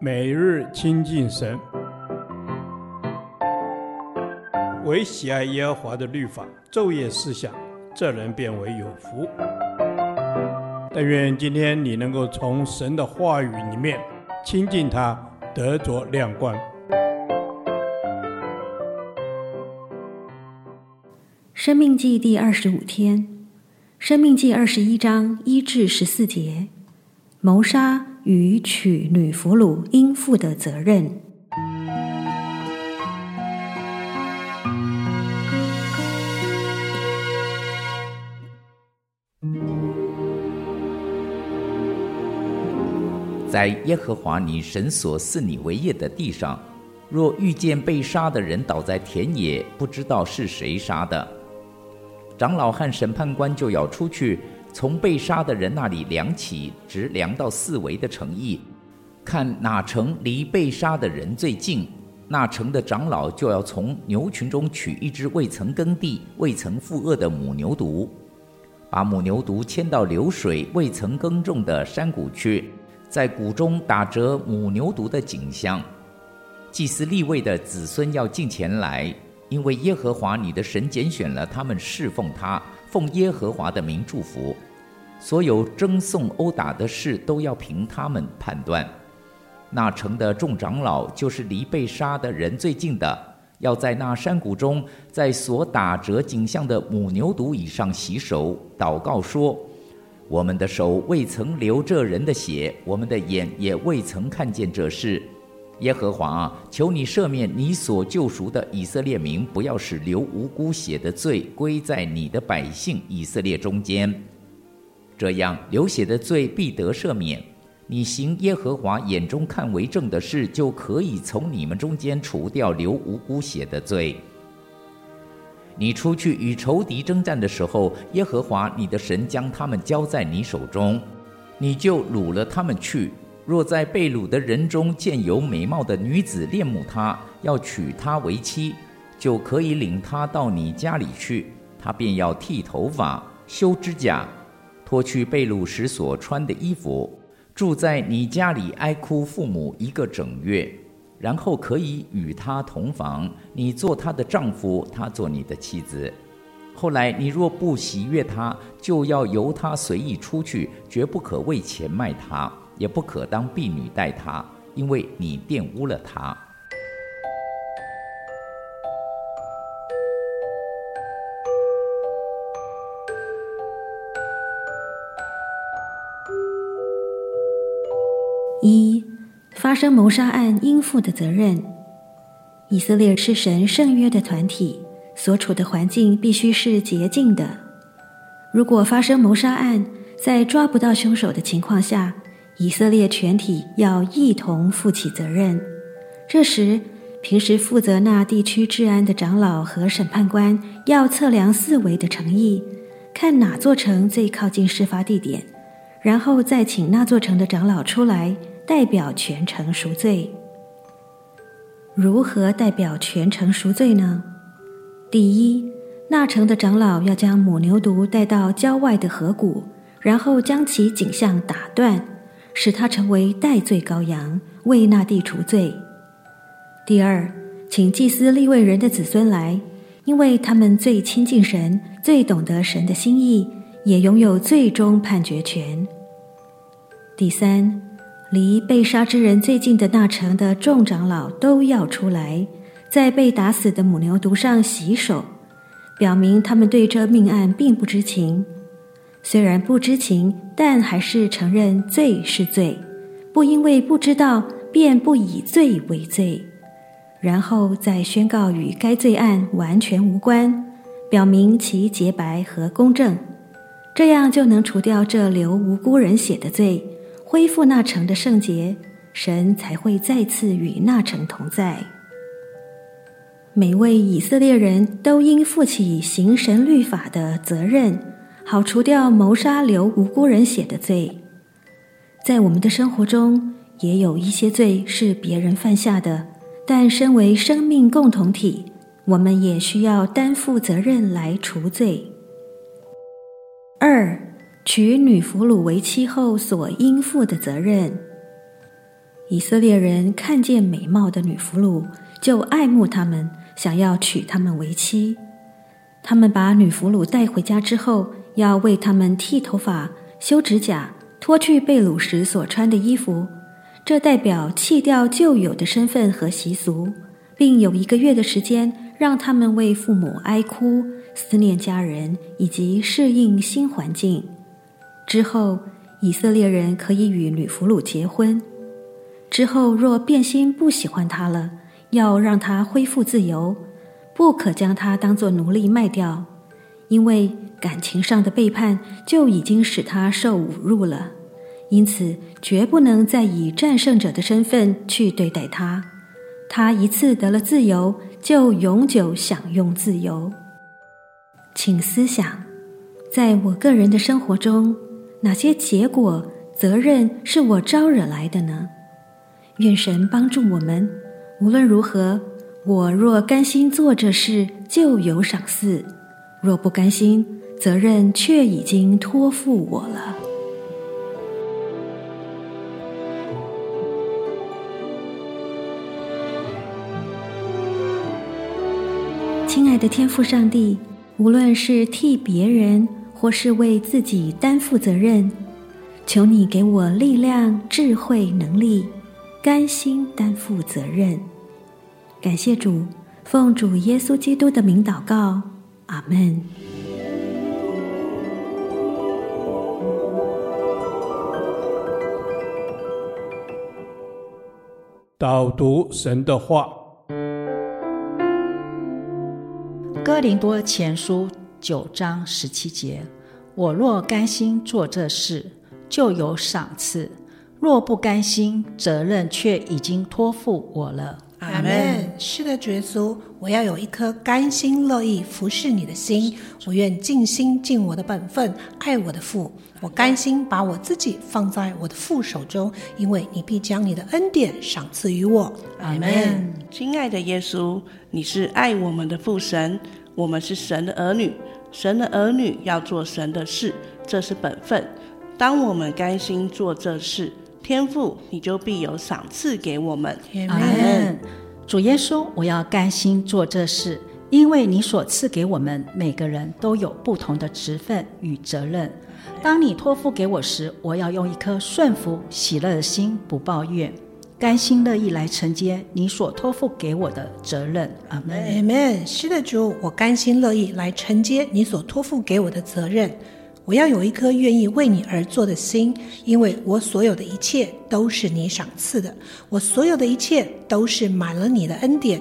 每日亲近神，唯喜爱耶和华的律法，昼夜思想，这人便为有福。但愿今天你能够从神的话语里面亲近他，得着亮光。生命记第二十五天，生命记二十一章一至十四节，谋杀。与娶女俘虏应负的责任。在耶和华你神所赐你为业的地上，若遇见被杀的人倒在田野，不知道是谁杀的，长老和审判官就要出去。从被杀的人那里量起，直量到四围的城邑，看哪城离被杀的人最近，那城的长老就要从牛群中取一只未曾耕地、未曾负轭的母牛犊，把母牛犊牵到流水、未曾耕种的山谷去，在谷中打折母牛犊的颈项。祭司立位的子孙要进前来，因为耶和华你的神拣选了他们侍奉他。奉耶和华的名祝福，所有争讼殴打的事都要凭他们判断。那城的众长老就是离被杀的人最近的，要在那山谷中，在所打折颈项的母牛犊以上洗手，祷告说：我们的手未曾流这人的血，我们的眼也未曾看见这事。耶和华啊，求你赦免你所救赎的以色列民，不要使流无辜血的罪归在你的百姓以色列中间。这样流血的罪必得赦免。你行耶和华眼中看为正的事，就可以从你们中间除掉流无辜血的罪。你出去与仇敌征战的时候，耶和华你的神将他们交在你手中，你就掳了他们去。若在被掳的人中见有美貌的女子恋慕他，要娶她为妻，就可以领她到你家里去。她便要剃头发、修指甲，脱去被掳时所穿的衣服，住在你家里哀哭父母一个整月，然后可以与她同房，你做她的丈夫，她做你的妻子。后来你若不喜悦她，就要由她随意出去，绝不可为钱卖她。也不可当婢女待她，因为你玷污了她。一、发生谋杀案应负的责任。以色列是神圣约的团体，所处的环境必须是洁净的。如果发生谋杀案，在抓不到凶手的情况下，以色列全体要一同负起责任。这时，平时负责那地区治安的长老和审判官要测量四围的诚意，看哪座城最靠近事发地点，然后再请那座城的长老出来代表全城赎罪。如何代表全城赎罪呢？第一，那城的长老要将母牛犊带到郊外的河谷，然后将其颈项打断。使他成为代罪羔羊，为那地除罪。第二，请祭司立位人的子孙来，因为他们最亲近神，最懂得神的心意，也拥有最终判决权。第三，离被杀之人最近的那城的众长老都要出来，在被打死的母牛犊上洗手，表明他们对这命案并不知情。虽然不知情，但还是承认罪是罪，不因为不知道便不以罪为罪，然后再宣告与该罪案完全无关，表明其洁白和公正，这样就能除掉这流无辜人血的罪，恢复那城的圣洁，神才会再次与那城同在。每位以色列人都应负起行神律法的责任。好除掉谋杀流无辜人血的罪，在我们的生活中也有一些罪是别人犯下的，但身为生命共同体，我们也需要担负责任来除罪。二、娶女俘虏为妻后所应负的责任。以色列人看见美貌的女俘虏，就爱慕她们，想要娶她们为妻。他们把女俘虏带回家之后，要为他们剃头发、修指甲、脱去被掳时所穿的衣服，这代表弃掉旧有的身份和习俗，并有一个月的时间，让他们为父母哀哭、思念家人以及适应新环境。之后，以色列人可以与女俘虏结婚。之后若变心不喜欢她了，要让她恢复自由，不可将她当作奴隶卖掉，因为感情上的背叛就已经使他受侮辱了。因此，绝不能再以战胜者的身份去对待他。他一次得了自由，就永久享用自由。请思想，在我个人的生活中，哪些结果、责任是我招惹来的呢？愿神帮助我们。无论如何，我若甘心做这事，就有赏赐；若不甘心，责任却已经托付我了。亲爱的天父上帝，无论是替别人，或是为自己担负责任，求你给我力量、智慧、能力，甘心担负责任。感谢主，奉主耶稣基督的名祷告，阿门。导读神的话，哥林多前书。九章十七节，我若甘心做这事，就有赏赐；若不甘心，责任却已经托付我了。阿门。是的，主耶稣，我要有一颗甘心乐意服侍你的心，我愿尽心尽我的本分，爱我的父。我甘心把我自己放在我的父手中，因为你必将你的恩典赏赐于我。阿门。亲爱的耶稣，你是爱我们的父神。我们是神的儿女，神的儿女要做神的事，这是本分。当我们甘心做这事，天赋你就必有赏赐给我们。阿门。主耶稣，我要甘心做这事，因为你所赐给我们每个人都有不同的职分与责任。当你托付给我时，我要用一颗顺服、喜乐的心，不抱怨。甘心乐意来承接你所托付给我的责任，阿门。阿门。是的，主，我甘心乐意来承接你所托付给我的责任。我要有一颗愿意为你而做的心，因为我所有的一切都是你赏赐的，我所有的一切都是满了你的恩典。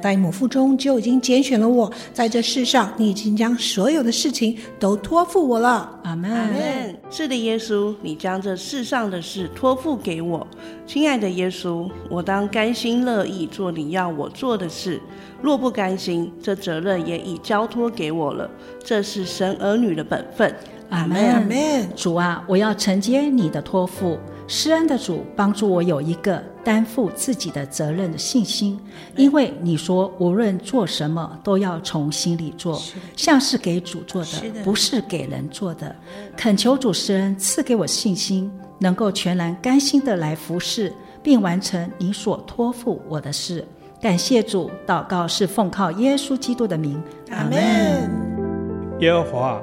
在母腹中就已经拣选了我，在这世上，你已经将所有的事情都托付我了。阿门。阿门。是的，耶稣，你将这世上的事托付给我，亲爱的耶稣，我当甘心乐意做你要我做的事。若不甘心，这责任也已交托给我了。这是神儿女的本分。阿门。阿门。主啊，我要承接你的托付。施恩的主，帮助我有一个担负自己的责任的信心，因为你说无论做什么都要从心里做，像是给主做的，不是给人做的。恳求主施恩赐给我信心，能够全然甘心的来服侍，并完成你所托付我的事。感谢主，祷告是奉靠耶稣基督的名，阿门。耶和华，